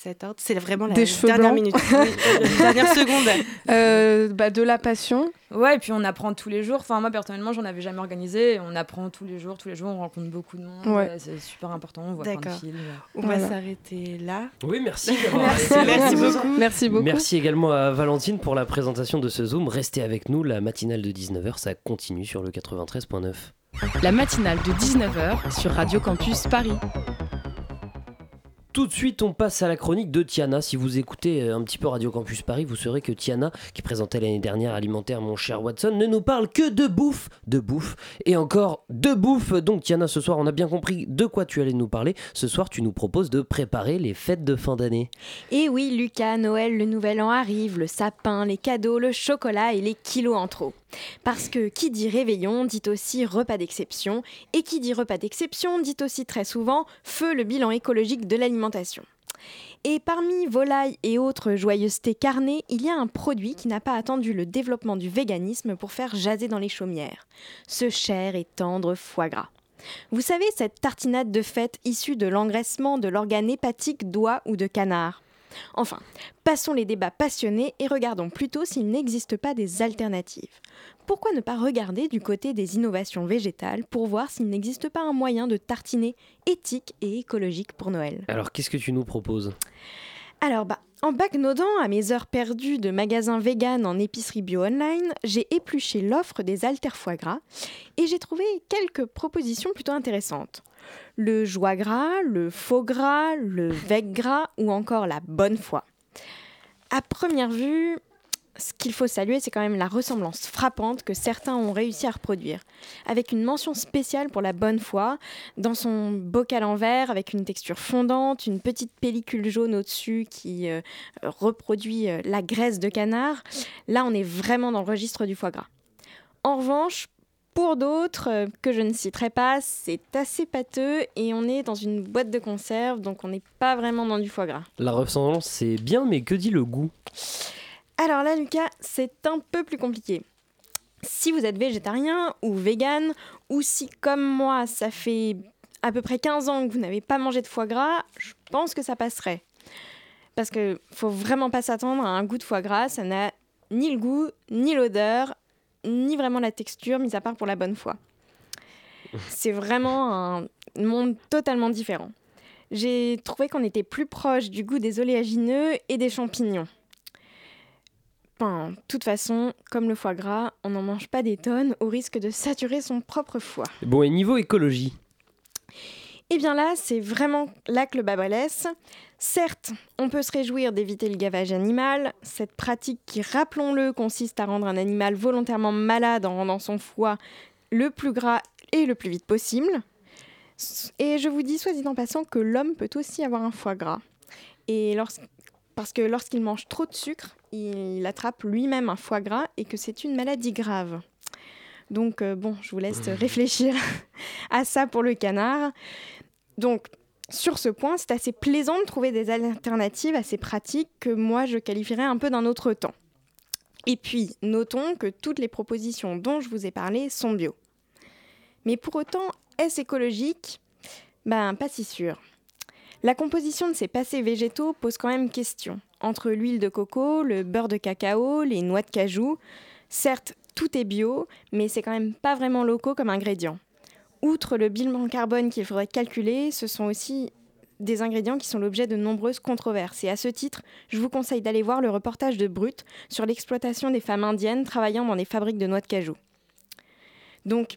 cet ordre C'est vraiment la Des dernière blancs. minute, dernière seconde. Euh, bah, de la passion. Ouais, et puis on apprend tous les jours. Enfin, moi personnellement, j'en avais jamais organisé. On apprend tous les jours, tous les jours, on rencontre beaucoup de monde. Ouais. euh, C'est super important. On voit plein de D'accord. films. On Voilà. va s'arrêter là. Oui, merci Merci, merci beaucoup. Merci beaucoup. Merci également à Valentine pour la présentation de ce Zoom. Restez avec nous, la matinale de 19h, ça continue sur le 93.9. La matinale de 19h sur Radio Campus Paris. Tout de suite, on passe à la chronique de Tiana. Si vous écoutez euh, un petit peu Radio Campus Paris, vous saurez que Tiana, qui présentait l'année dernière Alimentaire Mon cher Watson, ne nous parle que de bouffe, de bouffe et encore de bouffe. Donc Tiana, ce soir, on a bien compris de quoi tu allais nous parler. Ce soir, tu nous proposes de préparer les fêtes de fin d'année. Et oui, Lucas, Noël, le nouvel an arrive, le sapin, les cadeaux, le chocolat et les kilos en trop. Parce que qui dit réveillon dit aussi repas d'exception, et qui dit repas d'exception dit aussi très souvent feu le bilan écologique de l'alimentation. Et parmi volailles et autres joyeusetés carnées, il y a un produit qui n'a pas attendu le développement du véganisme pour faire jaser dans les chaumières. Ce cher et tendre foie gras. Vous savez, cette tartinade de fête issue de l'engraissement de l'organe hépatique d'oie ou de canard Enfin, passons les débats passionnés et regardons plutôt s'il n'existe pas des alternatives. Pourquoi ne pas regarder du côté des innovations végétales pour voir s'il n'existe pas un moyen de tartiner éthique et écologique pour Noël? Alors qu'est-ce que tu nous proposes? Alors bah, en backnodant à mes heures perdues de magasins vegan en épicerie bio online, j'ai épluché l'offre des haltères foie gras et j'ai trouvé quelques propositions plutôt intéressantes. Le joie gras, le faux gras, le veg gras ou encore la bonne foi. À première vue, ce qu'il faut saluer, c'est quand même la ressemblance frappante que certains ont réussi à reproduire, avec une mention spéciale pour la bonne foi, dans son bocal en verre, avec une texture fondante, une petite pellicule jaune au-dessus qui euh, reproduit euh, la graisse de canard. Là, on est vraiment dans le registre du foie gras. En revanche, pour d'autres, euh, que je ne citerai pas, c'est assez pâteux et on est dans une boîte de conserve, donc on n'est pas vraiment dans du foie gras. La ressemblance, c'est bien, mais que dit le goût? Alors là, Lucas, c'est un peu plus compliqué. Si vous êtes végétarien ou vegan, ou si comme moi, ça fait à peu près 15 ans que vous n'avez pas mangé de foie gras, je pense que ça passerait. Parce que faut vraiment pas s'attendre à un goût de foie gras, ça n'a ni le goût, ni l'odeur, ni vraiment la texture, mis à part pour la bonne foi. C'est vraiment un monde totalement différent. J'ai trouvé qu'on était plus proche du goût des oléagineux et des champignons. Enfin, de toute façon, comme le foie gras, on n'en mange pas des tonnes au risque de saturer son propre foie. Bon, et niveau écologie? Et bien là, c'est vraiment là que le bas blesse. Certes, on peut se réjouir d'éviter le gavage animal, cette pratique qui, rappelons-le, consiste à rendre un animal volontairement malade en rendant son foie le plus gras et le plus vite possible. Et je vous dis, soit dit en passant, que l'homme peut aussi avoir un foie gras. Et parce que lorsqu'il mange trop de sucre, il attrape lui-même un foie gras et que c'est une maladie grave. Donc euh, bon, je vous laisse réfléchir à ça pour le canard. Donc sur ce point, c'est assez plaisant de trouver des alternatives assez pratiques que moi je qualifierais un peu d'un autre temps. Et puis, notons que toutes les propositions dont je vous ai parlé sont bio. Mais pour autant, est-ce écologique? Ben, pas si sûr. La composition de ces passés végétaux pose quand même question. Entre l'huile de coco, le beurre de cacao, les noix de cajou, certes, tout est bio, mais c'est quand même pas vraiment locaux comme ingrédient. Outre le bilan carbone qu'il faudrait calculer, ce sont aussi des ingrédients qui sont l'objet de nombreuses controverses. Et à ce titre, je vous conseille d'aller voir le reportage de Brut sur l'exploitation des femmes indiennes travaillant dans des fabriques de noix de cajou. Donc,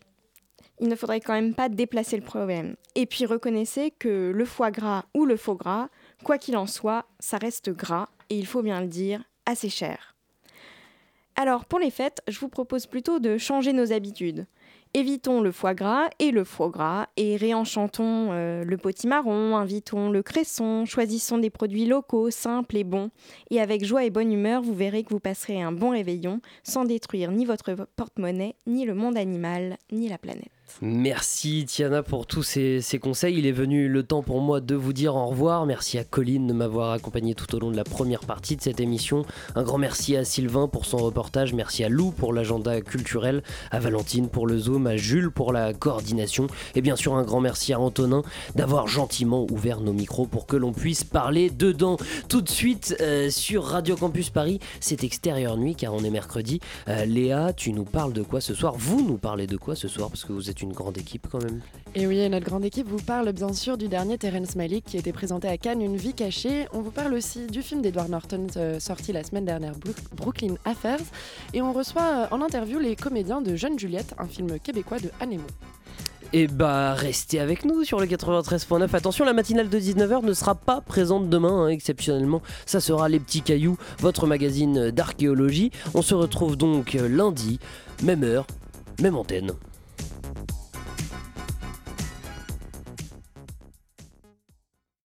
il ne faudrait quand même pas déplacer le problème. Et puis reconnaissez que le foie gras ou le faux gras, quoi qu'il en soit, ça reste gras et il faut bien le dire, assez cher. Alors pour les fêtes, je vous propose plutôt de changer nos habitudes. Évitons le foie gras et le foie gras et réenchantons euh, le potimarron, invitons le cresson, choisissons des produits locaux, simples et bons. Et avec joie et bonne humeur, vous verrez que vous passerez un bon réveillon sans détruire ni votre porte-monnaie, ni le monde animal, ni la planète. Merci Tiana pour tous ces, conseils. Il est venu le temps pour moi de vous dire au revoir. Merci à Colline de m'avoir accompagné tout au long de la première partie de cette émission. Un grand merci à Sylvain pour son reportage. Merci à Lou pour l'agenda culturel, à Valentine pour le zoom, à Jules pour la coordination. Et bien sûr un grand merci à Antonin d'avoir gentiment ouvert nos micros pour que l'on puisse parler dedans. Tout de suite euh, sur Radio Campus Paris, c'est extérieur nuit car on est mercredi. Euh, Léa, tu nous parles de quoi ce soir? Vous nous parlez de quoi ce soir? Parce que vous une grande équipe quand même. Et oui, notre grande équipe vous parle bien sûr du dernier Terrence Malick qui a été présenté à Cannes, Une vie cachée. On vous parle aussi du film d'Edward Norton euh, sorti la semaine dernière, Brooklyn Affairs. Et on reçoit euh, en interview les comédiens de Jeune Juliette, un film québécois de Anemo. Et bah restez avec nous sur le 93.9. Attention, la matinale de 19h ne sera pas présente demain, hein, exceptionnellement. Ça sera Les Petits Cailloux, votre magazine d'archéologie. On se retrouve donc lundi, même heure, même antenne.